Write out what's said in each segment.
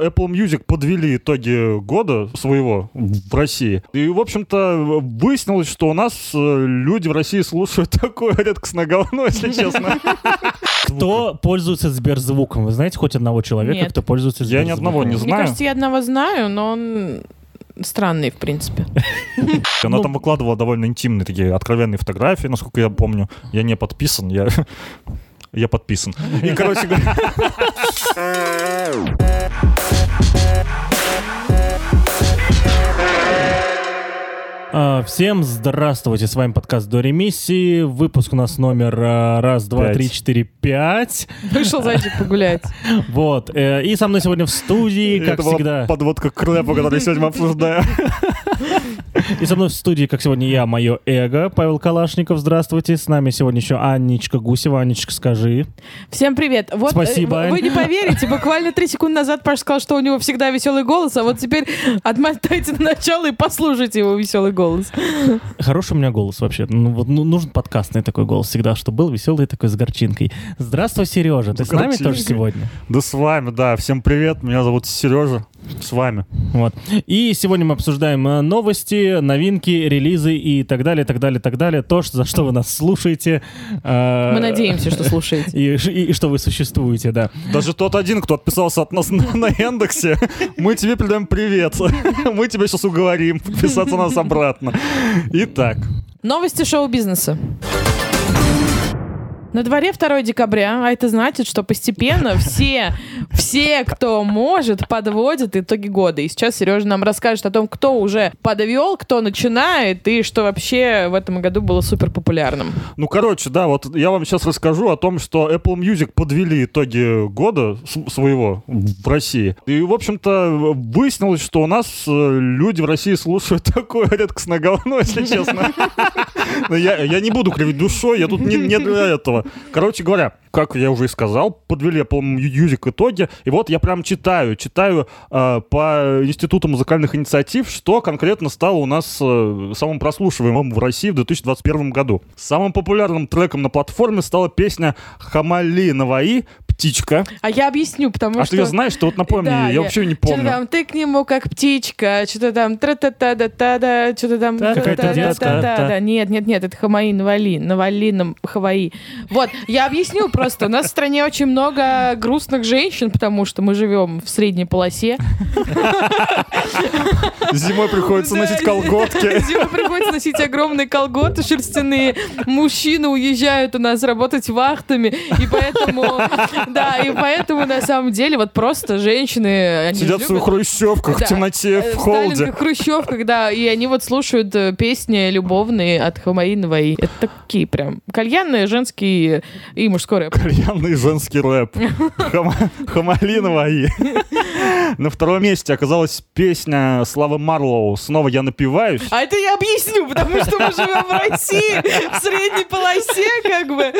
Apple Music подвели итоги года своего в России. И, в общем-то, выяснилось, что у нас э, люди в России слушают такое редкостное говно, если честно. Кто пользуется Сберзвуком? Вы знаете хоть одного человека, Нет. кто пользуется Я ни Сберзвуком? одного не Мне знаю. кажется, я одного знаю, но он странный, в принципе. Она там выкладывала довольно интимные такие откровенные фотографии, насколько я помню. Я не подписан, я... Я подписан. И, короче говоря... А, Всем здравствуйте, с вами подкаст до ремиссии. Выпуск у нас номер а, раз, два, Пять. три, четыре, пять. Вышел зайчик погулять. Вот. э, И со мной сегодня в студии, как Это была всегда. подводка к рэпу, который сегодня мы обсуждаем. И со мной в студии, как сегодня я, мое эго, Павел Калашников. Здравствуйте. С нами сегодня еще Анничка Гусева. Анничка, скажи. Всем привет. Вот, Спасибо, э, Ань. Вы не поверите, буквально три секунды назад Паша сказал, что у него всегда веселый голос, а вот теперь отмотайте на начало и послушайте его веселый голос. Хороший у меня голос вообще. Ну, вот, ну, нужен подкастный такой голос всегда, чтобы был веселый такой с горчинкой. Здравствуй, Сережа. Ты С с нами тоже сегодня? Да с вами, да. Всем привет. Меня зовут Сережа. С вами. Вот. И сегодня мы обсуждаем э, новости, новинки, релизы и так далее, так далее, так далее. То, что- за что вы нас слушаете. э, Мы надеемся, что слушаете. И, и- и что вы существуете, да. Даже тот один, кто отписался от нас на, на Яндексе, мы тебе передаем привет. Мы тебя сейчас уговорим подписаться на нас обратно. Итак, Новости шоу-бизнеса. На дворе 2 декабря, а это значит, что постепенно все, все, кто может, подводят итоги года. И сейчас Сережа нам расскажет о том, кто уже подвел, кто начинает, и что вообще в этом году было супер популярным. ну короче, да, вот я вам сейчас расскажу о том, что Apple Music подвели итоги года своего в России. И, в общем-то, выяснилось, что у нас э, люди в России слушают такое редкостное говно, если честно. Но Я, не буду кривить душой, я тут не, для этого. Короче говоря, как я уже и сказал, подвели Apple Music итоги. И вот я прям читаю, читаю э, по Институту музыкальных инициатив, что конкретно стало у нас э, самым прослушиваемым в России в 2021 году. Самым популярным треком на платформе стала песня «Хамали Наваи» «Птичка». А я объясню, потому а что... ты ее знаешь? Ты вот напомни, Да, я, вообще не Что-то помню. там, ты к нему как птичка, что-то там тра-та-та-да-та-да, что-то там... Да, какая-то та-та-та-та-та. детская. Да, Нет, нет, нет, это Хамаи Навали, Навали нам Хаваи. Вот, я объясню просто. У нас в стране очень много грустных женщин, потому что мы живем в средней полосе. Зимой приходится Да, носить колготки. Зимой приходится носить огромные колготы шерстяные. Мужчины уезжают у нас работать вахтами. И поэтому, да, и поэтому на самом деле вот просто женщины... Сидят в своих хрущевках в темноте, э, в холоде. сталинских хрущевках, да, и они вот слушают э, песни любовные от Хамаи Наваи. Это такие прям кальянные, женские и мужской рэп. Кальянный женский рэп. Хама- Хамали Наваи. На втором месте оказалась песня Славы Марлоу «Снова я напиваюсь». А это я объясню, потому что мы живем в России, в средней полосе, как бы.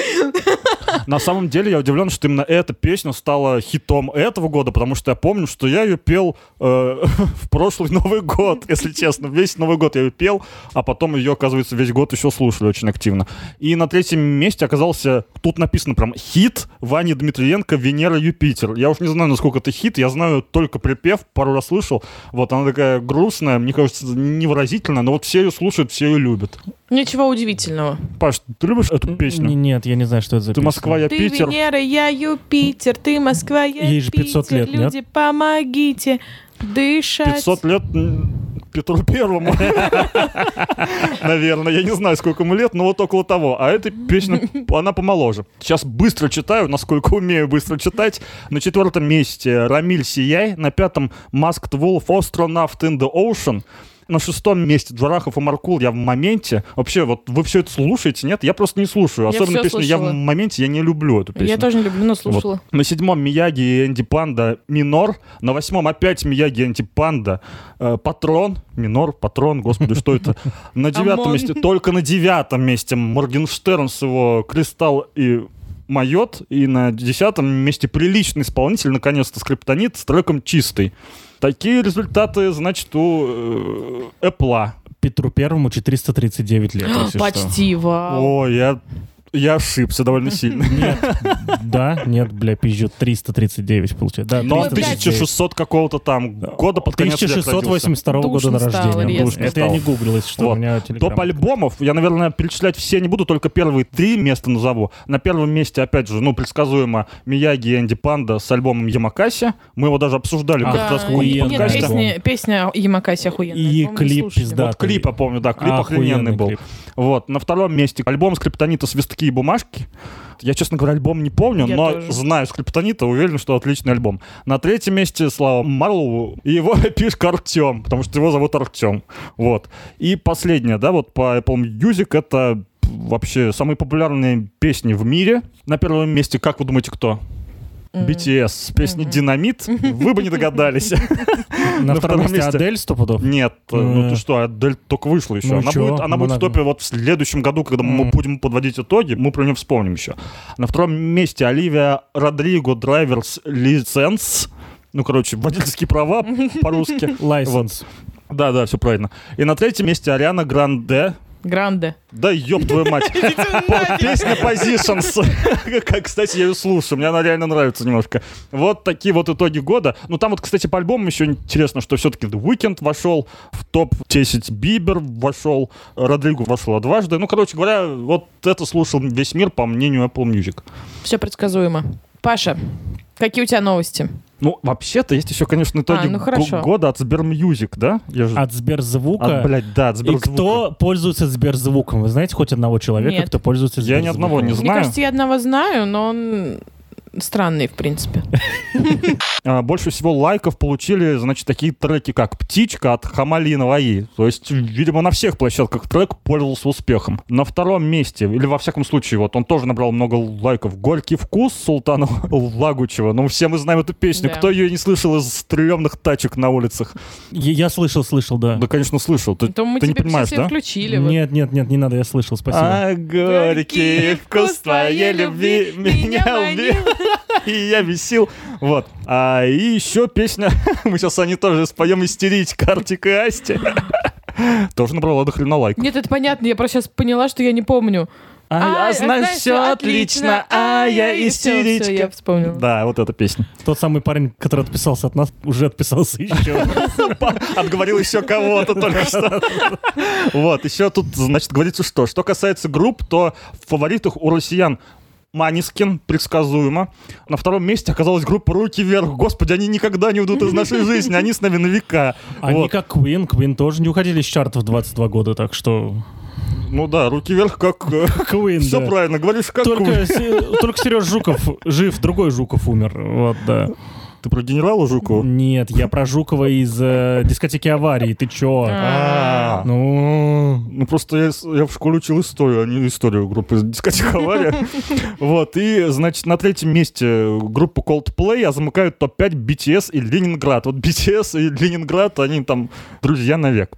На самом деле я удивлен, что именно эта песня стала хитом этого года, потому что я помню, что я ее пел э, в прошлый Новый год, если честно. Весь Новый год я ее пел, а потом ее, оказывается, весь год еще слушали очень активно. И на третьем месте оказался, тут написано прям хит Вани Дмитриенко «Венера Юпитер». Я уж не знаю, насколько это хит, я знаю только припев, пару раз слышал. Вот она такая грустная, мне кажется, невыразительная, но вот все ее слушают, все ее любят. Ничего удивительного. Паш, ты любишь эту Н- песню? Нет, я не знаю, что это за Ты песня. Москва, я Ты Питер. Венера, я Юпитер, ты Москва, я Ей же 500 Питер. лет, нет? Люди, помогите дышать. 500 лет Петру Первому. Наверное, я не знаю, сколько ему лет, но вот около того. А эта песня, она помоложе. Сейчас быстро читаю, насколько умею быстро читать. На четвертом месте Рамиль Сияй, на пятом Masked Wolf Astronaut in the Ocean. На шестом месте Джарахов и Маркул я в моменте. Вообще, вот вы все это слушаете, нет? Я просто не слушаю. Я Особенно всё песню «Я в моменте», я не люблю эту песню. Я тоже не люблю, но слушала. Вот. На седьмом Мияги и Энди Панда минор. На восьмом опять Мияги и Энди Панда. Э, патрон. Минор, патрон, господи, что это? На девятом месте, только на девятом месте Моргенштерн с его Кристалл и Майот. И на десятом месте приличный исполнитель, наконец-то, скриптонит с треком «Чистый». Такие результаты, значит, у э, Apple. Петру Первому 439 лет. если что. Почти, вау. О, я Я ошибся довольно сильно. Нет, да, нет, бля, пизжу, 339 получается. Да, Но Ну, опять- 1600 какого-то там года под конец века родился. 1682 года рождения. резко. Это я не гуглил, если что, у меня телеграм. Топ альбомов, я, наверное, перечислять все не буду, только первые три места назову. На первом месте, опять же, ну, предсказуемо, Мияги и Энди Панда с альбомом Ямакаси. Мы его даже обсуждали А, как раз в Да, песня, песня Ямакаси охуенная. И клип пизда. Вот клип, я помню, да, клип охрененный Охуенный был. клип. Вот, на втором месте альбом Скриптонита «Свистки и бумажки». Я, честно говоря, альбом не помню, Я но тоже. знаю Скриптонита, уверен, что отличный альбом. На третьем месте Слава Марлову и его пишка Артем, потому что его зовут Артем. Вот. И последнее, да, вот по Apple Music это вообще самые популярные песни в мире. На первом месте, как вы думаете, кто? BTS с песней «Динамит». Вы бы не догадались. На втором месте. Адель сто пудов. Нет, э, ну Э. ты что, Адель только вышла еще. Ну она будет, Ну, в топе вот в следующем году, когда мы будем подводить итоги, мы про нее вспомним еще. На втором месте Оливия Родриго Драйверс Лиценс. Ну, короче, водительские права по-русски. Лайсенс. Да, да, все правильно. И на третьем месте Ариана Гранде. Гранде. Да ёб твою мать. Песня Positions. Как, Кстати, я ее слушаю, мне она реально нравится немножко. Вот такие вот итоги года. Ну, там вот, кстати, по альбомам еще интересно, что все-таки The Weeknd вошел в топ-10, Бибер вошел, Родриго вошел дважды. Ну, короче говоря, вот это слушал весь мир, по мнению Apple Music. Все предсказуемо. Паша, какие у тебя новости? Ну, вообще-то есть еще, конечно, итоги А, ну хорошо. года от Сбермьюзик, да? Я же... От Сберзвука. От, блядь, да, от И Сберзвука. кто пользуется Сберзвуком? Вы знаете хоть одного человека, Нет. кто пользуется Я ни Сберзвуком? одного не Мне знаю. кажется, я одного знаю, но он странный, в принципе. А, больше всего лайков получили, значит, такие треки, как «Птичка» от Хамали Наваи. То есть, видимо, на всех площадках трек пользовался успехом. На втором месте, или во всяком случае, вот он тоже набрал много лайков, «Горький вкус» Султана Лагучева. Ну, все мы знаем эту песню. Да. Кто ее не слышал из стрелемных тачек на улицах? Я, я слышал, слышал, да. Да, конечно, слышал. Ты, не понимаешь, да? включили. вот. Нет, нет, нет, не надо, я слышал, спасибо. А горький вкус твоей любви меня убил. И я бесил. Вот. А, и еще песня, мы сейчас они тоже споем истерить, Картик и Асти. Тоже набрала до хрена лайк. Нет, это понятно, я просто сейчас поняла, что я не помню. А, я знаю все отлично, а я и всё, всё, я истеричка. вспомнила. Да, вот эта песня. Тот самый парень, который отписался от нас, уже отписался еще. Отговорил еще кого-то только что. Вот, еще тут, значит, говорится что. Что касается групп, то в фаворитах у россиян Манискин, предсказуемо. На втором месте оказалась группа «Руки вверх». Господи, они никогда не уйдут из нашей жизни, они с нами на века. Они Вот. как Queen, Queen тоже не уходили с чартов 22 года, так что... Ну да, «Руки вверх» как... Queen, Все да. правильно, говоришь, как... Только, Се- только Сереж Жуков жив, другой Жуков умер. Вот, да. Ты про генерала Жукова? Нет, я про Жукова из э, дискотеки аварии. Ты чё? А, Ну, Ну, просто я, в школе учил историю, а не историю группы дискотека «Авария». Вот, и, значит, на третьем месте группа Coldplay, а замыкают топ-5 BTS и Ленинград. Вот BTS и Ленинград, они там друзья навек.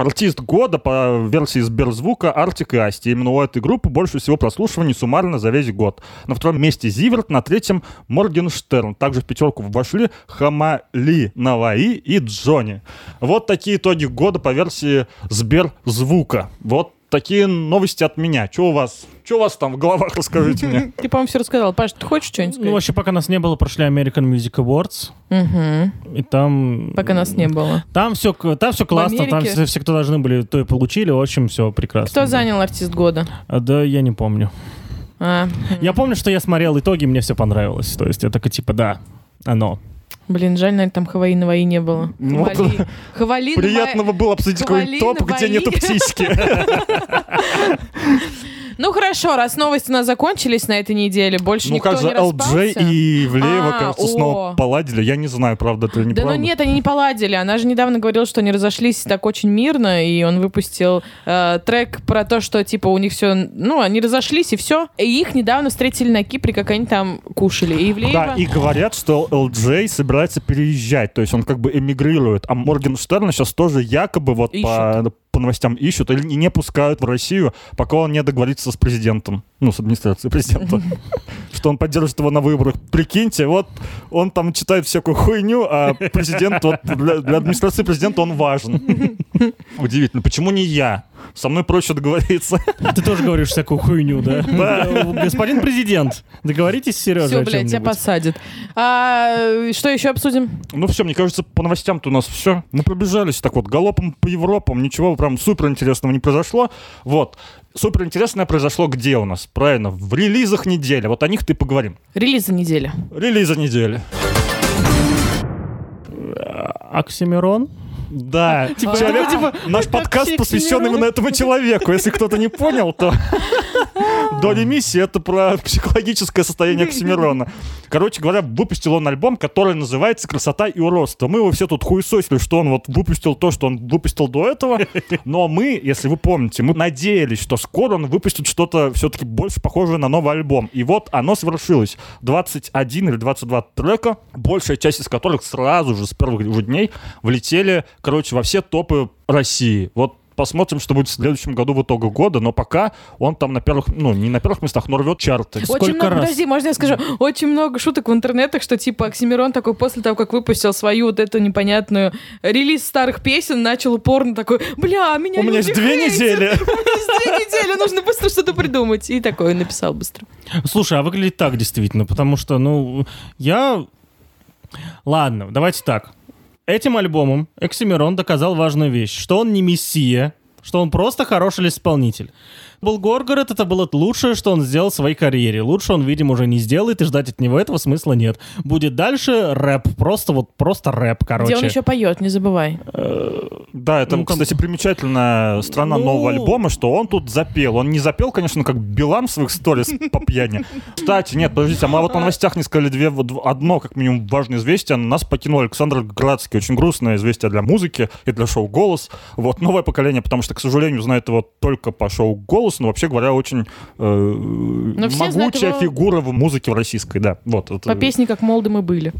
Артист года по версии Сберзвука Артик и Асти. Именно у этой группы больше всего прослушиваний суммарно за весь год. На втором месте Зиверт, на третьем Моргенштерн. Также в пятерку вошли Хамали Наваи и Джонни. Вот такие итоги года по версии Сберзвука. Вот такие новости от меня. Что у вас? Что у вас там в головах, расскажите мне. Ты, по-моему, все рассказал. Паш, ты хочешь что-нибудь ну, сказать? вообще, пока нас не было, прошли American Music Awards. Мгм. И там... Пока нас не было. Там все, там все классно, там все, все, кто должны были, то и получили. В общем, все прекрасно. Кто занял артист года? А, Да, я не помню. А, Я помню, что я смотрел итоги, мне все понравилось. То есть я такой, типа, да, оно. Блин, жаль, наверное, там Хаваи Наваи не было. Ну, вот Хавали- Хавали Наваи- Приятно бы было обсудить Хвали топ, где Наваи. нету птички. Ну хорошо, раз новости у нас закончились на этой неделе, больше Ну никто как же не LJ распался. и Ивлеева, А, кажется, о. снова поладили. Я не знаю, правда это или Да ну неправда. нет, они не поладили. Она же недавно говорила, что они разошлись так очень мирно, и он выпустил э, трек про то, что типа у них все, ну они разошлись и все. И их недавно встретили на Кипре, как они там кушали. И Ивлеева... Да, и говорят, что LJ собирается переезжать, то есть он как бы эмигрирует. А Моргенштерна сейчас тоже якобы вот по, новостям ищут или не пускают в Россию, пока он не договорится с президентом, ну, с администрацией президента, что он поддержит его на выборах. Прикиньте, вот он там читает всякую хуйню, а президент, вот для, для администрации президента он важен. Удивительно. Почему не я? со мной проще договориться. Ты тоже говоришь всякую хуйню, да? Господин президент, договоритесь с Сережей Все, блядь, тебя посадят. А, что еще обсудим? Ну все, мне кажется, по новостям-то у нас все. Мы пробежались так вот галопом по Европам, ничего прям супер интересного не произошло. Вот. Супер интересное произошло где у нас? Правильно, в релизах недели. Вот о них ты поговорим. Релизы недели. Релизы недели. Оксимирон? Да, Типа, человек- ну, типа, наш подкаст посвящен именно этому человеку. Если кто-то не понял, то Доля миссии это про психологическое состояние Оксимирона. Короче говоря, выпустил он альбом, который называется «Красота и уродство». Мы его все тут хуесосили, что он вот выпустил то, что он выпустил до этого. Но мы, если вы помните, мы надеялись, что скоро он выпустит что-то все-таки больше похожее на новый альбом. И вот оно свершилось. 21 или 22 трека, большая часть из которых сразу же с первых же дней влетели, короче, во все топы России. Вот посмотрим, что будет в следующем году в итоге года, но пока он там на первых, ну, не на первых местах, но рвет чарты. Сколько очень много, раз? подожди, можно я скажу? Очень много шуток в интернетах, что типа Оксимирон такой после того, как выпустил свою вот эту непонятную релиз старых песен, начал упорно такой, бля, меня У меня есть две хейтят, недели. У меня есть две недели, нужно быстро что-то придумать. И такой написал быстро. Слушай, а выглядит так действительно, потому что, ну, я... Ладно, давайте так. Этим альбомом Эксимирон доказал важную вещь, что он не мессия, что он просто хороший исполнитель. Был Горгород, это было лучшее, что он сделал в своей карьере. Лучше он, видимо, уже не сделает, и ждать от него этого смысла нет. Будет дальше рэп, просто вот, просто рэп, короче. Где он еще поет, не забывай. Да, это, Ну, там- кстати, примечательная сторона Ну. нового альбома, что он тут запел. Он не запел, конечно, как Билан в своих сторис по пьяни. Кстати, нет, подождите, а мы вот на новостях не сказали две, вот одно, как минимум, важное известие. Нас покинул Александр Градский. Очень грустное известие для музыки и для шоу «Голос». Вот, новое поколение, потому что, к сожалению, знает его только по шоу «Голос», но вообще говоря, очень э, могучая его- фигура в музыке в российской, да. Вот, это- По песне «Как молоды мы были».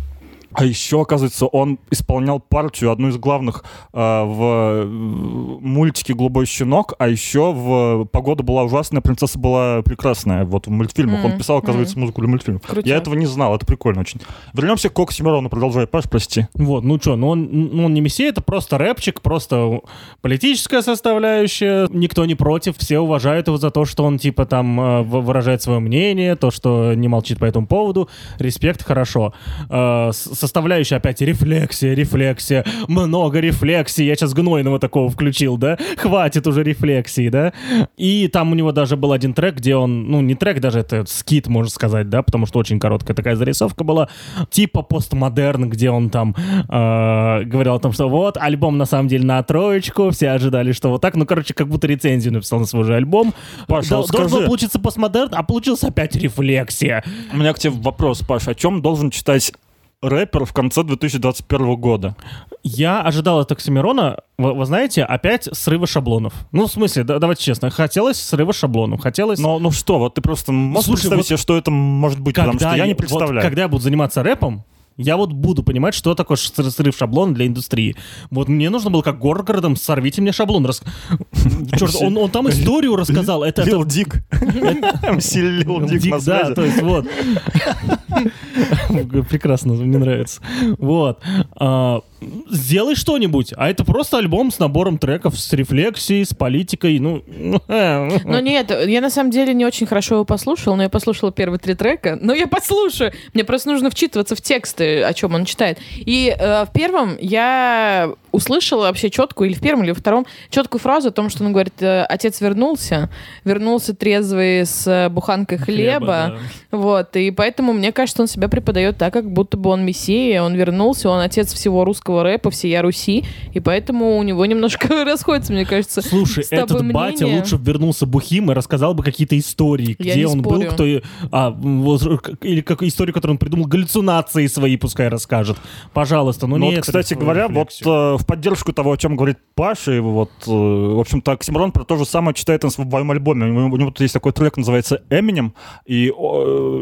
А еще, оказывается, он исполнял партию, одну из главных, э, в мультике «Голубой щенок», а еще в «Погода была ужасная, принцесса была прекрасная». Вот в мультфильмах. Он Мгм, писал, оказывается, музыку для мультфильмов. Крутяк. Я этого не знал, это прикольно очень. Вернемся к Оксимирону, продолжай, Паш, прости. Вот, ну что, ну он, ну он не мессия, это просто рэпчик, просто политическая составляющая. Никто не против, все уважают его за то, что он типа там в- выражает свое мнение, то, что не молчит по этому поводу. Респект, хорошо. Э, с- составляющая опять рефлексия, рефлексия, много рефлексии. Я сейчас гнойного такого включил, да? Хватит уже рефлексии, да? И там у него даже был один трек, где он, ну не трек даже, это скит, можно сказать, да, потому что очень короткая такая зарисовка была, типа постмодерн, где он там э, говорил о том, что вот, альбом на самом деле на троечку, все ожидали, что вот так, ну, короче, как будто рецензию написал на свой же альбом. Паша, Дол- Должен был получиться постмодерн, а получился опять рефлексия. У меня к тебе вопрос, Паш. О чем должен читать рэпер в конце 2021 года? Я ожидал от Оксимирона, вы, вы знаете, опять срыва шаблонов. Ну, в смысле, да- давайте честно, хотелось срыва шаблонов, хотелось... Но, ну что, вот ты просто можешь Слушай, представить вот себе, что это может быть, потому что я не вот представляю. когда я буду заниматься рэпом, я вот буду понимать, что такое срыв шаблона для индустрии. Вот мне нужно было как Горгородом, сорвите мне шаблон. Рас... Чёрт, он, он там историю рассказал. Это, это Лил Дик. МС Лил Дик Дик, да, то есть вот. Прекрасно, мне нравится. Вот. Сделай что-нибудь. А это просто альбом с набором треков, с рефлексией, с политикой. Ну, Но нет, я на самом деле не очень хорошо его послушала, но я послушала первые три трека. Но я послушаю. Мне просто нужно вчитываться в тексты, о чем он читает. И э, в первом я услышала вообще четкую, или в первом, или во втором, четкую фразу о том, что он говорит, э, отец вернулся, вернулся трезвый с э, буханкой хлеба. Вот, и поэтому мне кажется, он себя преподает так, как будто бы он мессия, он вернулся, он отец всего русского рэпа, всея Руси, и поэтому у него немножко расходится, мне кажется, Слушай, с тобой этот батя мнение. лучше бы вернулся бухим и рассказал бы какие-то истории, Я где он спорю. был, кто... и- А, вот, или как историю, которую он придумал, галлюцинации свои пускай расскажет. Пожалуйста, ну Ну, не вот, это кстати говоря, вот рефлексию. э, в поддержку того, о чем говорит Паша, и вот, э, в общем-то, Оксимирон про то же самое читает на своем альбоме. У него, у него тут есть такой трек, называется «Эминем», и э,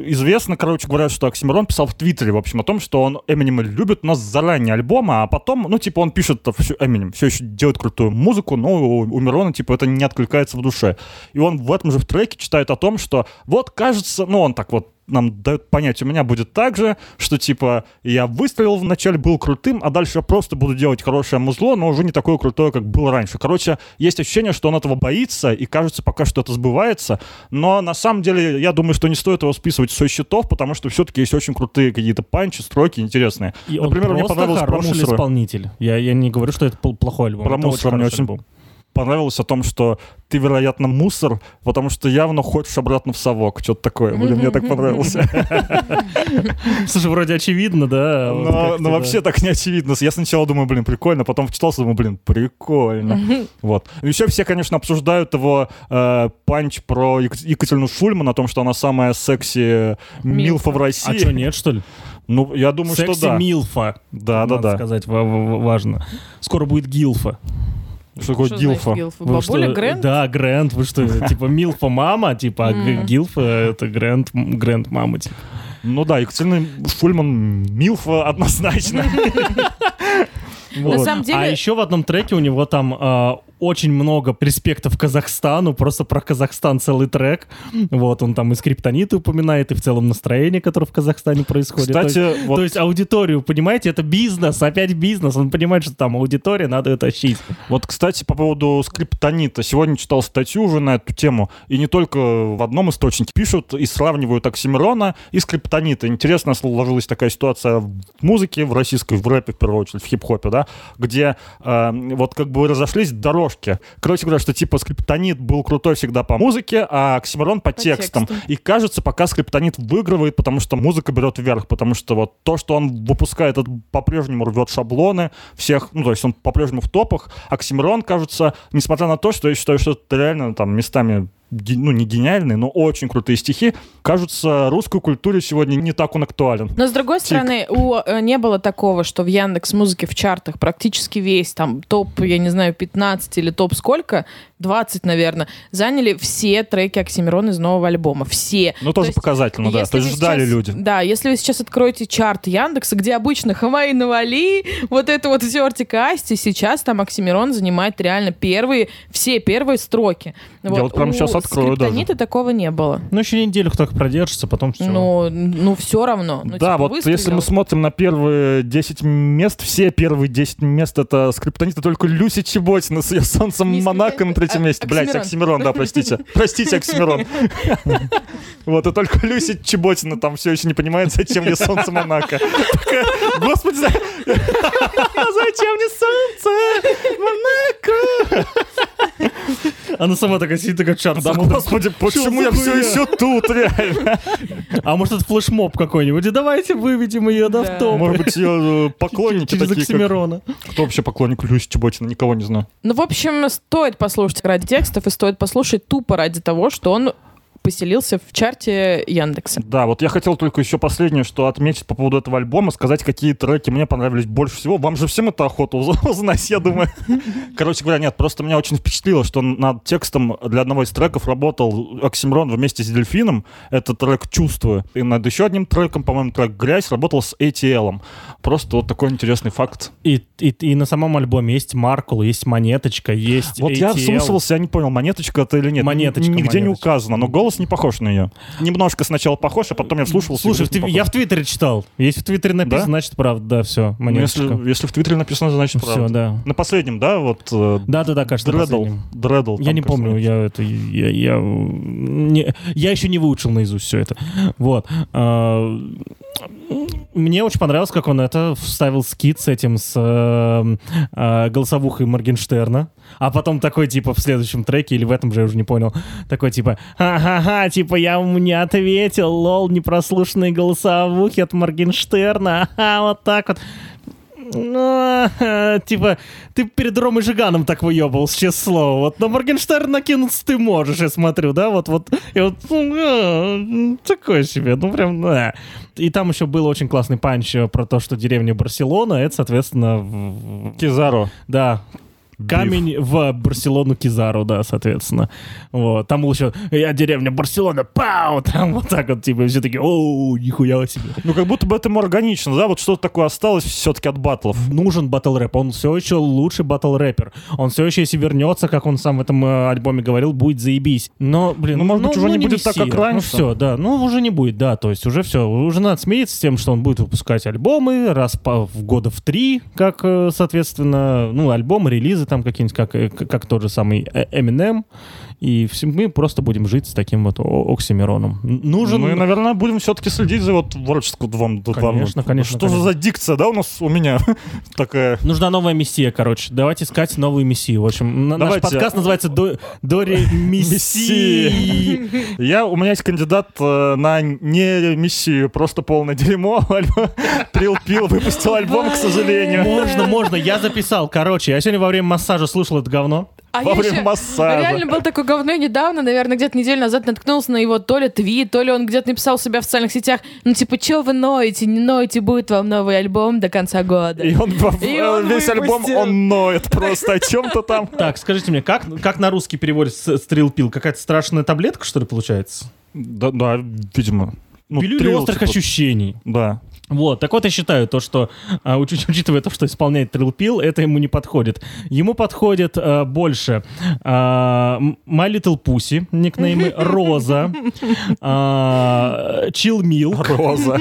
известно, короче говоря, что Оксимирон писал в Твиттере, в общем, о том, что он Эминема любит, но заранее альбома, а потом, ну, типа, он пишет Эминем, все еще делает крутую музыку, но у, у Мирона, типа, это не откликается в душе. И он в этом же треке читает о том, что вот, кажется, ну, он так вот нам дает понять, у меня будет так же, что типа я выстрелил вначале, был крутым, а дальше я просто буду делать хорошее музло, но уже не такое крутое, как было раньше. Короче, есть ощущение, что он этого боится, и кажется, пока что это сбывается, но на самом деле я думаю, что не стоит его списывать со счетов, потому что все-таки есть очень крутые какие-то панчи, строки интересные. И Например, он мне понравилось про мусора. исполнитель. Я, я не говорю, что это пл- плохой альбом. Про Это мусора мне очень альбом. Понравилось о том, что ты, вероятно, мусор, потому что явно хочешь обратно в совок. Что-то такое. Блин, мне так понравилось. Слушай, вроде очевидно, да? Но, вообще так не очевидно. Я сначала думаю, блин, прикольно, потом вчитался, думаю, блин, прикольно. Вот. Еще все, конечно, обсуждают его э, панч про Ек- Екатерину Шульман, о том, что она самая секси милфа в А России. что, нет, что ли? Ну, я думаю, Секси что да. Милфа. Да, да, надо да. сказать, ва- ва- важно. Скоро будет Гилфа. Что такое гилфа? Бабуля что, Grand? Да, Grand. Вы что, типа Милфа мама, типа, а. Гилфа это Grand, Grand мама, типа. Ну да, Екатерина Шульман милфа однозначно. Вот. самом деле- А еще в одном треке у него там а, очень много респектов Казахстану, просто про Казахстан целый трек. Вот, он там и скриптониты упоминает, и в целом настроение, которое в Казахстане происходит. То есть- Кстати, вот То есть аудиторию, понимаете, это бизнес, опять бизнес. Он понимает, что там аудитория, надо ее тащить. Вот, кстати, по поводу скриптонита. Сегодня читал статью уже на эту тему, и не только в одном источнике пишут и сравнивают оксимирона и скриптонита. Интересно сложилась такая ситуация в музыке, в российской, в рэпе, в первую очередь, в хип-хопе, да, где э, вот как бы разошлись дорожки. Короче говоря, что типа скриптонит был крутой всегда по музыке, а оксимирон по, По текстам. текстам. И кажется, пока скриптонит выигрывает, потому что музыка берет вверх, потому что вот то, что он выпускает, это по-прежнему рвет шаблоны всех, ну, то есть он по-прежнему в топах. Оксимирон, кажется, несмотря на то, что я считаю, что это реально там местами ну, не гениальные, но очень крутые стихи, кажется, русской культуре сегодня не так он актуален. Но с другой Тик. стороны, у, э, не было такого, что в Яндекс Музыке в чартах практически весь там топ, я не знаю, 15 или топ сколько, 20, наверное, заняли все треки Оксимирона из нового альбома. Все. Ну, тоже есть, показательно, да. Если То есть ждали сейчас- люди. Да, если вы сейчас откроете чарт Яндекса, где обычно Хамай навали, вот это вот все Артикасти, сейчас там Оксимирон занимает реально первые, все первые строки. вот прямо у щас открою даже. Скриптонита такого не было. Ну, еще неделю только продержится, потом все. Ну, ну все равно. Ну, да, типа, вот если выстрелил. мы смотрим на первые 10 мест, все первые 10 мест это скриптониты, только Люси Чеботина с ее солнцем Монако на третьем месте. Блять, Оксимирон. Да, простите. Простите, Оксимирон. Вот, и только Люси Чеботина там все еще не понимает, зачем мне солнце Монако. Господи, за- зачем мне солнце Монако? Она сама такая сидит, такая чарт. Да, господи, почему я все еще тут, реально? А может, это флешмоб какой-нибудь? И давайте выведем ее да, Да. в топ. Может быть, ее поклонники Через такие. Кто вообще поклонник Люси Чеботина? Никого не знаю. Ну, в общем, стоит послушать ради текстов и стоит послушать тупо ради того, что он поселился в чарте Яндекса. Да, вот я хотел только еще последнее, что отметить по поводу этого альбома, сказать, какие треки мне понравились больше всего. Вам же всем это охота уз- узнать, я думаю. Короче говоря, нет, просто меня очень впечатлило, что над текстом для одного из треков работал Оксимирон вместе с Дельфином. Это трек «Чувствую». И над еще одним треком, по-моему, трек «Грязь» работал с ATL. Просто вот такой интересный факт. И, и, и на самом альбоме есть Маркул, есть Монеточка, есть Вот я ATL. вслушивался, я не понял, монеточка это или нет. Монеточка, Нигде не монеточка. указано, но голос не похож на ее. Немножко сначала похож, а потом я вслушивался. Слушай, в я в Твиттере читал. Если в Твиттере написано, Да? значит правда, да, все, Ну. Если, если в Твиттере написано, значит Все, правда. да. На последнем, да, вот э, Да-да-да, кажется, на Дредл. Дредл. Я не кажется, помню, я это я, я, не- я еще не выучил наизусть все это. Вот. А, Мне очень понравилось, как он это вставил скид с этим, с э, э, голосовухой Моргенштерна. А потом такой, типа, в следующем треке, или в этом же, я уже не понял, такой, типа, ха-ха-ха, типа, я ему не ответил, лол, непрослушанные голосовухи от Моргенштерна, ага, вот так вот. Ну, типа, ты перед Ромой Жиганом так выебал, честное слово. Вот на Моргенштерн накинуться ты можешь, я смотрю, да? Вот, вот. И вот, ну, э, такое себе, ну, прям, да. И там еще был очень классный панч э, про то, что деревня Барселона, это, соответственно, в- Кизару. да, камень в Барселону Кизару, да, соответственно. Вот. Там был еще «Я деревня Барселона, пау!» Там вот так вот, типа, все такие «Оу, нихуя себе!» Ну, как будто бы этому органично, да? Вот что-то такое осталось все-таки от батлов. Нужен батл рэп. Он все еще лучший батл рэпер. Он все еще, если вернется, как он сам в этом э, альбоме говорил, будет заебись. Но, блин, Ну, может быть, уже не будет так, Мессия. как раньше. Ну, все, да. Ну, уже не будет, да. То есть уже все. Уже надо смириться с тем, что он будет выпускать альбомы раз по, в года в три, как, э, соответственно, ну, альбомы, релизы там какие-нибудь, как, э, как тот же самый э, Eminem. И все, мы просто будем жить с таким вот оксимироном. Нужен... Ну и, наверное, будем все-таки следить за вот творческую двом. Конечно, конечно, Что же за дикция, да, у нас, у меня такая... Нужна новая мессия, короче. Давайте искать новую мессию. В общем, на- наш Давайте. подкаст называется До- Дори Мессии. Я, у меня есть кандидат э, на не миссию, просто полное дерьмо. Трил-пил, выпустил альбом, к сожалению. Можно, можно. Я записал. Короче, я сегодня во время массажа слушал это говно. А Во время еще- массажа. Реально был такой говно недавно, наверное, где-то неделю назад наткнулся на его то ли твит, то ли он где-то написал у себя в социальных сетях, ну типа, чё вы ноете, не ноете, будет вам новый альбом до конца года. И он, во- И он весь альбом, выпустил. он ноет просто о чем-то там. Так, скажите мне, как, как на русский переводится стрелпил? Какая-то страшная таблетка, что ли, получается? Да, да, видимо. Ну, Пилюля трил, острых типа. ощущений. Да. Вот, так вот я считаю, то, что, а, уч- учитывая то, что исполняет Трилпил, это ему не подходит. Ему подходит а, больше а, My Little Pussy, никнеймы Роза, а, Chill Milk Роза.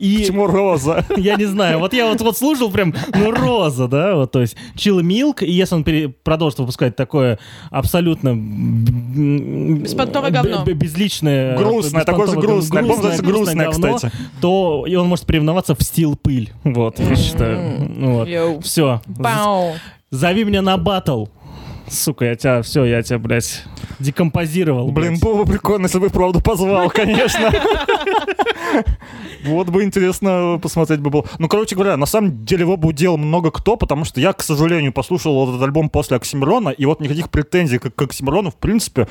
и... Почему Роза? Я не знаю, вот я вот, вот слушал прям, ну, Роза, да, вот, то есть Chill Milk, и если он пере- продолжит выпускать такое абсолютно... Беспонтовое говно. Безличное... Грустное, такое же грустное. Называется грустное «Грустное», говно, кстати. то он может переименоваться в стил пыль. Вот, я считаю. Вот. Все. Зови меня на батл. Сука, я тебя, все, я тебя, блядь, декомпозировал. Блин, блядь. было бы прикольно, если бы правда позвал, конечно. Вот бы интересно посмотреть бы было. Ну, короче говоря, на самом деле его бы удел много кто, потому что я, к сожалению, послушал этот альбом после Оксимирона, и вот никаких претензий к, к Оксимирону, в принципе,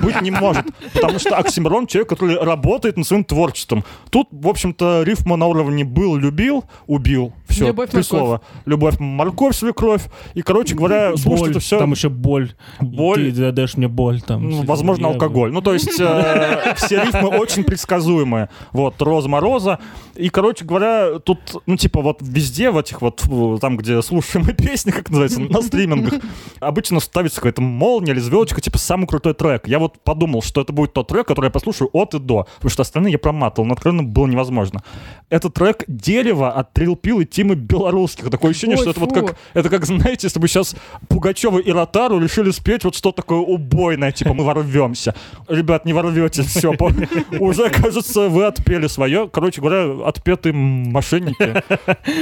быть не может. Потому что Оксимирон — человек, который работает над своим творчеством. Тут, в общем-то, рифма на уровне «был, любил, убил». Все, Любовь, три морковь. слова. Любовь, морковь, свекровь. И, короче говоря, слушать это все... там еще боль. Боль. Ты дашь мне боль там. Ну, возможно, я- алкоголь. Ну, то есть э, все рифмы очень предсказуемые. Вот, Роза Мороза. И, короче говоря, тут, ну, типа, вот везде, в этих вот, там, где слушаем песни, как называется, на стримингах, обычно ставится какая-то молния или звездочка, типа, самый крутой трек. Я вот подумал, что это будет тот трек, который я послушаю от и до, потому что остальные я проматывал, но откровенно было невозможно. Это трек «Дерево» от Трил Пил и Тимы Белорусских. Такое ощущение, Ой, что это вот фу. как это как, знаете, если бы сейчас Пугачева и Ротару решили спеть вот что такое убойное, типа мы ворвемся. Ребят, не ворветесь, все, уже, кажется, вы отпели свое. Короче говоря, отпетые мошенники.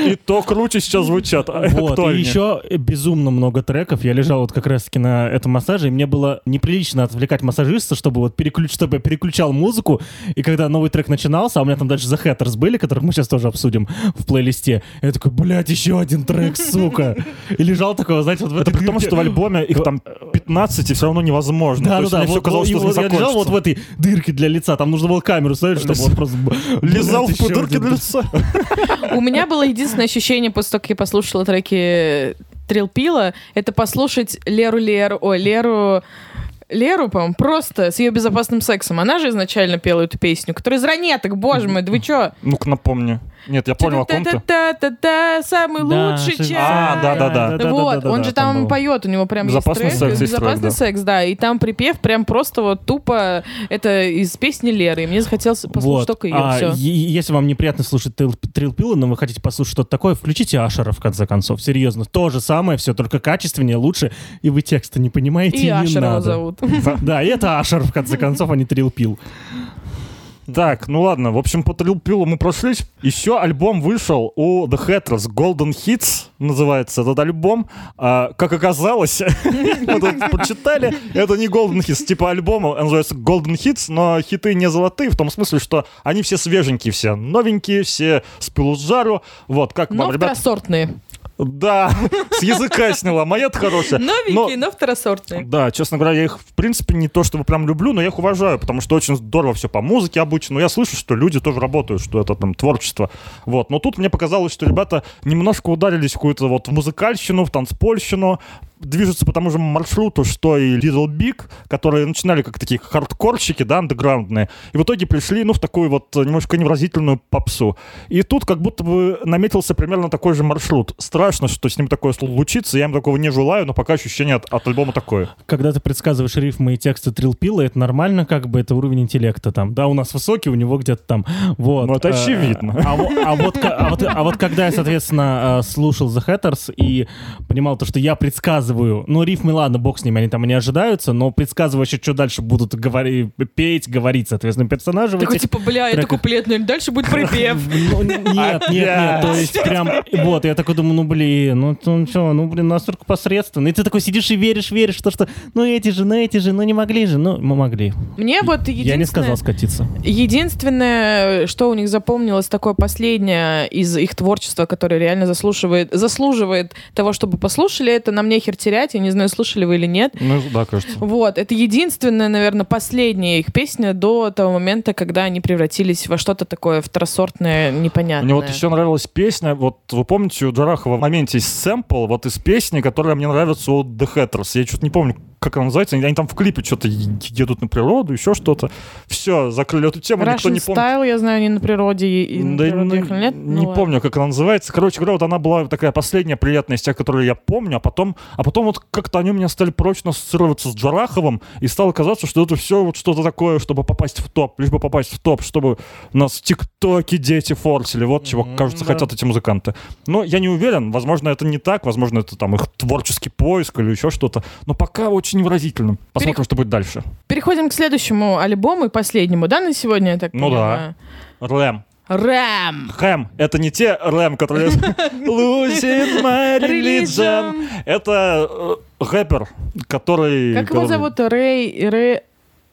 И то круче сейчас звучат. а Вот, и еще безумно много треков. Я лежал вот как раз-таки на этом массаже, и мне было неприлично отвлекать массажиста, чтобы вот переключ... чтобы я переключал музыку, и когда новый трек начинался, а у меня там дальше The Hatters были, которых мы сейчас тоже обсудим в плейлисте, я такой, блядь, еще один трек, сука. И лежал такой, знаете, вот в Это при том, что в альбоме их там 15, и все равно невозможно. Да, То да, есть да. мне все вот- казалось, и что вот я лежал вот в этой дырке для лица. Там нужно было камеру ставить, чтобы Лиз- вот просто... Лизал в один для лица. У меня было единственное ощущение после того, как я послушала треки Трилпила, это послушать Леру Леру, ой, Леру... Леру, по-моему, просто с ее безопасным сексом. Она же изначально пела эту песню, которая из ранеток, боже мой, да вы чё? Ну-ка напомни. Нет, я понял, о ком ты. Самый лучший чай. А, да-да-да. Вот, он же там поет, у него прям есть трек. Безопасный да. секс, да. И там припев прям просто вот тупо это из песни Леры. И мне захотелось послушать только ее. А, если вам неприятно слушать Трил- Трилпила, но вы хотите послушать что-то такое, включите Ашера, в конце концов. Серьезно. То же самое, все только качественнее, лучше. И вы текста не понимаете, И не надо. зовут. Да, и это Ашер, в конце концов, а не Трилпил. Так, ну ладно, в общем, по Трилпилу мы прошлись. Еще альбом вышел у The Hatters, Golden Hits называется этот альбом. А, как оказалось, мы тут почитали, это не Golden Hits, типа альбома называется Golden Hits, но хиты не золотые, в том смысле, что они все свеженькие, все новенькие, все с пылу с жару. Вот, как Но вам, ребят, второсортные. Да, с языка сняла, моя-то хорошая. Новенькие, но второсортные. Да, честно говоря, я их, в принципе, не то чтобы прям люблю, но я их уважаю, потому что очень здорово все по музыке обычно. Но я слышу, что люди тоже работают, что это там творчество. Вот. Но тут мне показалось, что ребята немножко ударились в какую-то вот в музыкальщину, в танцпольщину, движутся по тому же маршруту, что и Little Big, которые начинали как такие хардкорщики, да, андеграундные, и в итоге пришли, ну, в такую вот немножко невразительную попсу. И тут как будто бы наметился примерно такой же маршрут. Страшно, что с ним такое случится, я им такого не желаю, но пока ощущение от, от альбома такое. Когда ты предсказываешь рифмы и тексты Трилпила, это нормально, как бы, это уровень интеллекта там. Да, у нас высокий, у него где-то там. Вот. Ну, это Э, очевидно. А, а вот, а вот- а вот когда я, соответственно, э, слушал The Hatters и понимал то, что я предсказываю, ну, рифмы, ладно, бог с ними, они там и не ожидаются, но предсказываю вообще, что дальше будут говори, петь, говорить, соответственно, персонажи. Такой, типа, бля, это куплет, ну и дальше будет припев. Ну, нет, нет, нет, то есть прям, вот, я такой думаю, ну, блин, ну, ну, что, ну, блин, настолько посредственно. И ты такой сидишь и веришь, веришь, то, что, ну, эти же, ну, эти же, ну, не могли же, ну, мы могли. Мне вот Я не сказал скатиться. Единственное, что у них запомнилось, такое последнее из их творчества, которое реально заслуживает, заслуживает того, чтобы послушали, это «Нам нехер терять». Я не знаю, слушали вы или нет. Ну, да, кажется. Вот, это единственная, наверное, последняя их песня до того момента, когда они превратились во что-то такое второсортное, непонятное. Мне вот еще нравилась песня, вот вы помните, у Джарахова в моменте есть сэмпл вот из песни, которая мне нравится у The Hatters. Я что-то не помню, как она называется. Они, они там в клипе что-то едут на природу, еще что-то. Все, закрыли эту тему, никто Russian не помнит. Style, я знаю, не на природе. И, на Да, природе ну, нет? не Ну помню, как она называется. Короче говоря, вот она была такая последняя приятная из тех, которые я помню, а потом, а потом вот как-то они у меня стали прочно ассоциироваться с Джараховым, и стало казаться, что это все вот что-то такое, чтобы попасть в топ, лишь бы попасть в топ, чтобы нас в ТикТоке дети форсили. Вот чего, кажется, да. хотят эти музыканты. Но я не уверен, возможно, это не так, возможно, это там их творческий поиск или еще что-то. Но пока очень невыразительно. Посмотрим, Перех- что будет дальше. Переходим к следующему альбому и последнему, да, на сегодня, я так Ну понимаю? Рэм. Рэм. Хэм. Это не те рэм, которые... Losing my religion. Это э, рэпер, который... Как его зовут? Рэй... Рэй...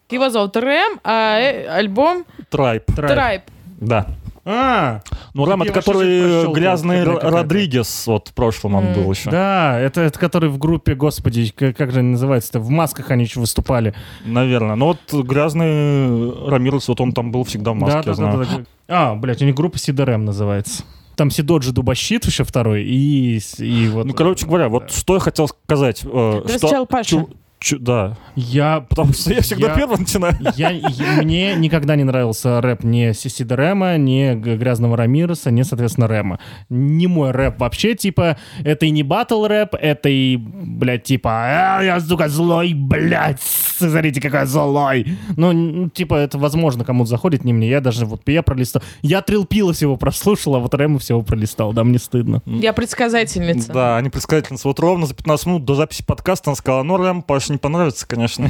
Его зовут Рэм, а э, альбом Трайп. Трайб. Да. А, Ну, рэм это который прощёл, грязный. Родригес. Вот в прошлом он был еще. да, это, это который в группе, господи, как, как же они называются-то, в масках они еще выступали. Наверное. Но вот грязный Рамирес, вот он там был всегда в маске, да, я да, знаю. да, да. А, блядь, у них группа Сидорем называется. Там Сидоджи Дубощит еще второй, и, и вот... Ну, короче говоря, вот что я хотел сказать. э, что- сначала Паша. чу- чу- Да. Я Потому что я всегда Я- первым начинаю. Я, я- мне никогда не нравился рэп ни Сиси Рэма, ни Грязного Рамиреса, ни, соответственно, Рэма. Не мой рэп вообще, типа, это и не батл рэп, это и, блядь, типа, «А, я, сука, злой, блядь, смотрите, какой злой. Ну, н- типа, это, возможно, кому-то заходит, не мне. Я даже, вот, я пролистал. Я Трилпила всего прослушал, а вот Рэма всего пролистал, да, мне стыдно. Я предсказательница. Да, они предсказательница. Вот ровно за 15 минут до записи подкаста она сказала, ну, Рэм, Паше не понравится, конечно.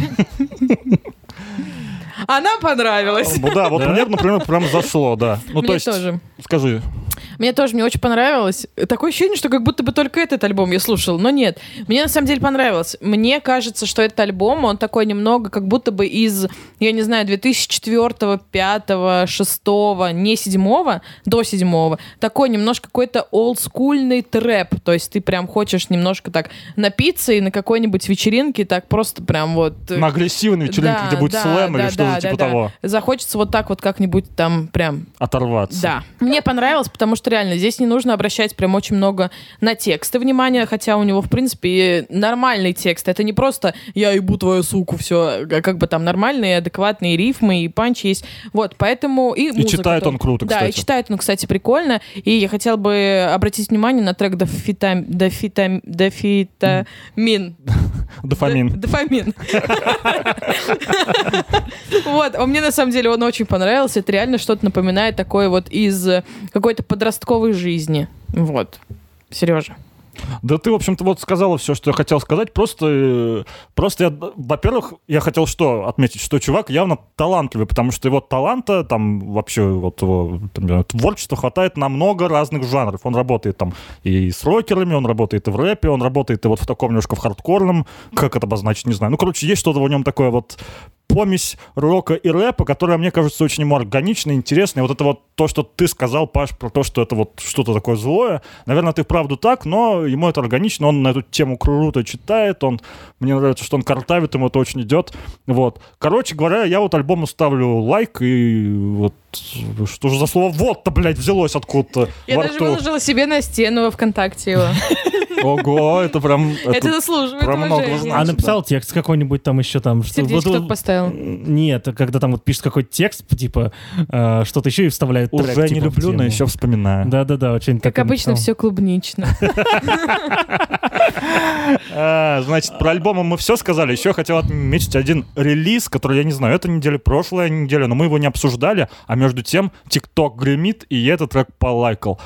Она понравилась. Ну Да, вот мне, например, прям зашло, да. Ну, то есть, скажи, Мне тоже, мне очень понравилось. Такое ощущение, что как будто бы только этот альбом я слушал, но нет. Мне на самом деле понравилось. Мне кажется, что этот альбом, он такой немного как будто бы из, я не знаю, 2004, 5, 6, не 7, до 7. Такой немножко какой-то олдскульный трэп. То есть ты прям хочешь немножко так напиться и на какой-нибудь вечеринке так просто прям вот... э, на агрессивной вечеринке, да, где будет да, слэм или да, что-то да, типа да, того, да. Захочется вот так вот как-нибудь там прям оторваться. да. Мне понравилось, потому что реально здесь не нужно обращать прям очень много на тексты внимания, хотя у него, в принципе, нормальный текст. Это не просто «я ебу твою суку», все, как бы там нормальные, адекватные рифмы и панч есть. Вот, поэтому... И, музыка читает тоже. он круто, Да, и кстати. читает он, кстати, прикольно. И я хотела бы обратить внимание на трек «Дофита... Дофита... Дофитамин». Дофамин. Дофамин. Вот, а мне на самом деле он очень понравился. Это реально что-то напоминает такое вот из какой-то подростковой жизни. Вот. Сережа. Да ты, в общем-то, вот сказала все, что я хотел сказать. Просто, э, просто я, во-первых, я хотел что отметить, что чувак явно талантливый, потому что его таланта, там вообще вот его там, творчества хватает на много разных жанров. Он работает там и с рокерами, он работает и в рэпе, он работает и вот в таком немножко в хардкорном, как это обозначить, не знаю. Ну, короче, есть что-то в нем такое вот помесь рока и рэпа, которая, мне кажется, очень ему органичной, интересной. Вот это вот то, что ты сказал, Паш, про то, что это вот что-то такое злое. Наверное, ты вправду так, но ему это органично, он на эту тему круто читает, он, мне нравится, что он картавит, ему это очень идет. Вот. Короче говоря, я вот альбому ставлю лайк, и вот что же за слово «вот»-то, блядь, взялось откуда-то Я даже выложила себе на стену во ВКонтакте его. Ого, это прям... Это заслуживает про много значит. А написал текст какой-нибудь там еще там. Сердечко вот- поставил. Нет, когда там вот пишет какой-то текст, типа, э, что-то еще и вставляет трек, Уже не типа, люблю, но еще вспоминаю. Да-да-да, очень Как обычно, все клубнично. А, значит, про альбомы мы все сказали. Еще хотел отметить один релиз, который, я не знаю, это неделя, прошлая неделя, но мы его не обсуждали, а между тем ТикТок гремит, и я этот трек полайкал.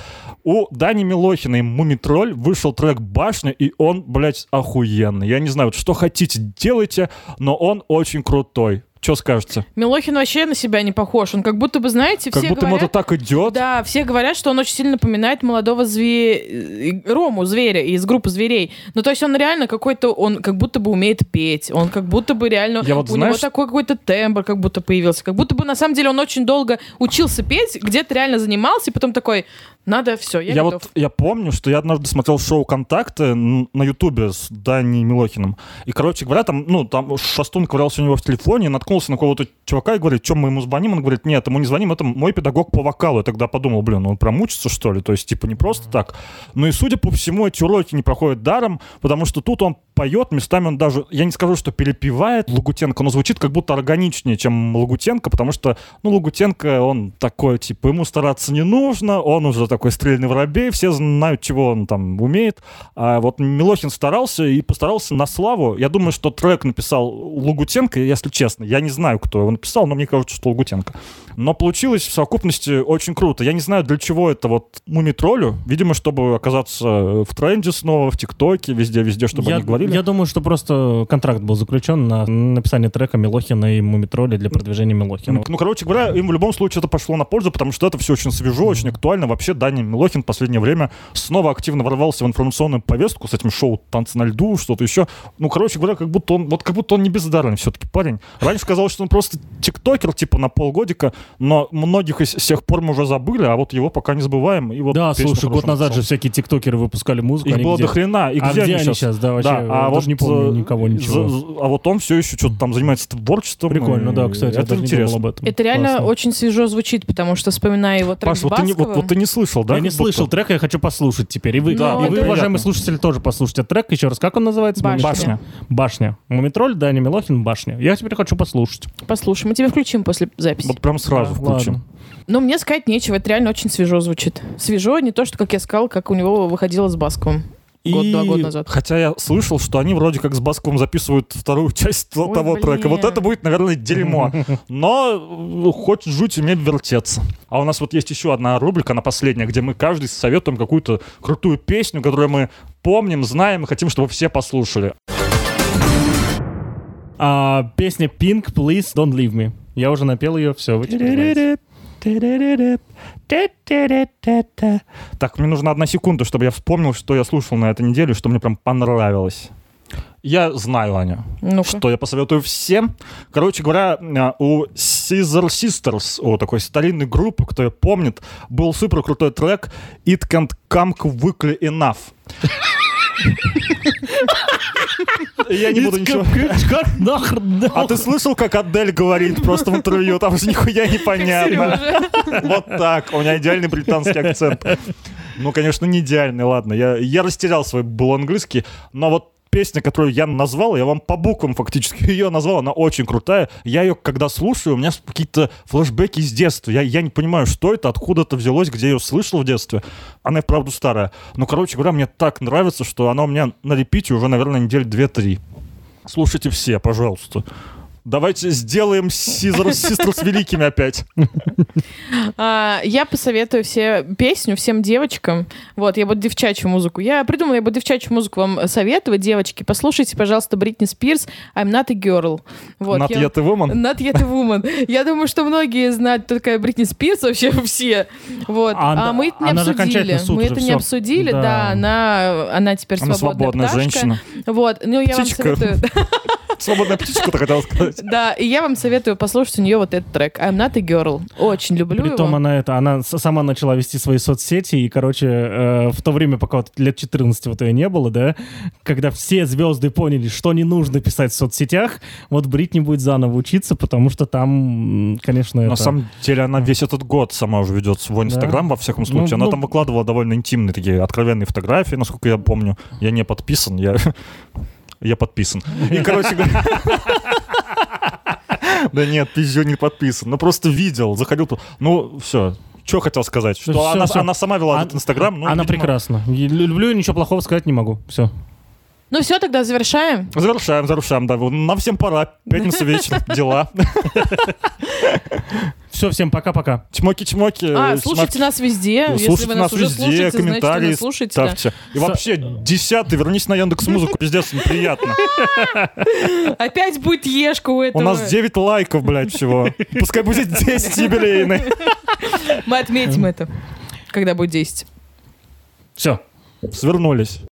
У Дани Милохина и Мумитроль вышел трек «Башня», и он, блядь, охуенный. Я не знаю, вот что хотите, делайте, но он очень крутой. Что скажете? Милохин вообще на себя не похож. Он как будто бы, знаете, Как все будто ему это говорят... так идет. Да, все говорят, что он очень сильно напоминает молодого зве... Рому, зверя из группы зверей. Ну, то есть он реально какой-то, он как будто бы умеет петь, он как будто бы реально, Я вот у знаешь- него такой какой-то тембр как будто появился, как будто бы на самом деле он очень долго учился петь, где-то реально занимался, и потом такой, надо все, я, Я, готов. вот я помню, что я однажды смотрел шоу «Контакты» на Ютубе с Даней Милохиным. И, короче говоря, там, ну, там Шастун ковырялся у него в телефоне, наткнулся на какого-то чувака и говорит, чем мы ему звоним? Он говорит, нет, ему не звоним, это мой педагог по вокалу. Я тогда подумал, блин, он промучится, что ли? То есть, типа, не просто так. Ну и, судя по всему, эти уроки не проходят даром, потому что тут он поет, местами он даже, я не скажу, что перепевает Лагутенко, но звучит как будто органичнее, чем Лагутенко, потому что, ну, Лагутенко, он такой, типа, ему стараться не нужно, он уже такой стрельный воробей, все знают, чего он там умеет. А вот Милохин старался и постарался на славу. Я думаю, что трек написал Лагутенко, если честно. Я не знаю, кто его написал, но мне кажется, что Лагутенко. Но получилось в совокупности очень круто. Я не знаю, для чего это вот мумитролю. Видимо, чтобы оказаться в тренде снова, в ТикТоке, везде-везде, чтобы я, они говорили. я думаю, что просто контракт был заключен на написание трека Милохина и Мумитроли для продвижения Милохина. Ну, ну, короче говоря, им в любом случае это пошло на пользу, потому что это все очень свежо, очень актуально. Вообще, Даня Милохин в последнее время снова активно ворвался в информационную повестку с этим шоу «Танцы на льду», что-то еще. Ну, короче говоря, как будто он, вот как будто он не бездарный все-таки парень. Раньше казалось, что он просто тиктокер, типа, на полгодика, но многих из с тех пор мы уже забыли, а вот его пока не забываем. И вот да, слушай, год назад написал. же всякие тиктокеры выпускали музыку. Их было где? до хрена. И а где, где они сейчас? Да, вообще, Да, а даже вот не помню э, никого, ничего. за- а вот он все еще что-то там занимается творчеством. Прикольно, и да, кстати, я Это даже интересно. об этом. Это реально Классно. очень свежо звучит, потому что вспоминая его трек Паш, вот ты, не, вот, вот ты не слышал, да? я не слышал трека, я хочу послушать теперь. И вы, Да, и вы уважаемые слушатели, тоже послушайте трек. Еще раз, как он называется? Башня. Башня. Мумитроль, Даня Милохин, Башня. Я теперь хочу послушать. Послушай, мы тебя включим после записи. Вот прям сразу Да, включим. ладно. Ну, мне сказать нечего, это реально очень свежо звучит. Свежо, не то, что, как я сказал, как у него выходило с Басковым. Год, два года назад. Хотя я слышал, что они вроде как с Басковым записывают вторую часть Ой, того блин. трека. Вот это будет, наверное, дерьмо. Но э, хоть жуть уметь вертеться. А у нас вот есть еще одна рубрика, она последняя, где мы каждый советуем какую-то крутую песню, которую мы помним, знаем и хотим, чтобы все послушали. А, песня Pink, Please Don't Leave Me. Я уже напел ее, все, вы теперь. Так, мне нужна одна секунда, чтобы я вспомнил, что я слушал на этой неделе, что мне прям понравилось. Я знаю, Аня, Ну-ка. что я посоветую всем. Короче говоря, а, у Caesar Sisters, у такой старинной группы, кто ее помнит, был супер крутой трек It Can't Come Quickly Enough. Я не буду ничего... Как нахрен? А ты слышал, как Адель говорит просто в интервью? Там же нихуя непонятно. Вот так. У меня идеальный британский акцент. Ну, конечно, не идеальный, ладно. Я, я растерял свой был английский, но вот песня, которую я назвал, я вам по буквам фактически ее назвал, она очень крутая. Я ее, когда слушаю, у меня какие-то флешбеки из детства. Я, я не понимаю, что это, откуда это взялось, где я ее слышал в детстве. Она и вправду старая. Но, короче говоря, мне так нравится, что она у меня на репите уже, наверное, недель 2-3. Слушайте все, пожалуйста. Давайте сделаем Caesar Sisters великими опять. А, я посоветую все песню всем девочкам. Вот, я буду девчачью музыку. Я придумала, я буду девчачью музыку вам советовать, девочки. Послушайте, пожалуйста, Бритни Спирс «I'm not a girl». Вот, Not я- yet a woman. Not yet a woman. Я думаю, что многие знают, кто такая Бритни Спирс, вообще все. Вот. А, А, мы это не обсудили. Мы это не обсудили, Да. да. она, она теперь Она свободная, свободная пташка. женщина. Вот, ну я Птичка. вам советую. Свободная птичка, ты хотел сказать. Да, и я вам советую послушать у нее вот этот трек I'm Not a Girl. Очень люблю Притом его. она это, она сама начала вести свои соцсети, и, короче, э, в то время, пока вот лет 14 вот ее не было, да, когда все звезды поняли, что не нужно писать в соцсетях, вот Бритни будет заново учиться, потому что там, конечно, На это... самом деле она весь этот год сама уже ведет свой инстаграм, во всяком случае. Ну, она ну- там выкладывала довольно интимные такие откровенные фотографии, насколько я помню. Я не подписан, я, я подписан. И, короче говоря... Да нет, пизжу не подписан. Ну, просто видел, заходил. тут. Ну, все. Что хотел сказать? Что всё, она, всё. она сама вела А- этот инстаграм. ну, Она видимо, прекрасна. Люблю и ничего плохого сказать не могу. Все. Ну все, тогда завершаем. Завершаем, завершаем, да. Нам всем пора. Пятница вечер, дела. Все, всем пока-пока. Чмоки-чмоки. А, слушайте нас везде. Ну, Если Слушайте вы нас, нас уже везде, слушаете, значит, комментарии нас слушаете. ставьте. И вообще, десятый, вернись на Яндекс Музыку, пиздец, неприятно. Опять будет ешка у У этого. нас 9 лайков, блядь, всего. Пускай будет 10 юбилейный. Мы отметим это, когда будет 10. Все. Свернулись.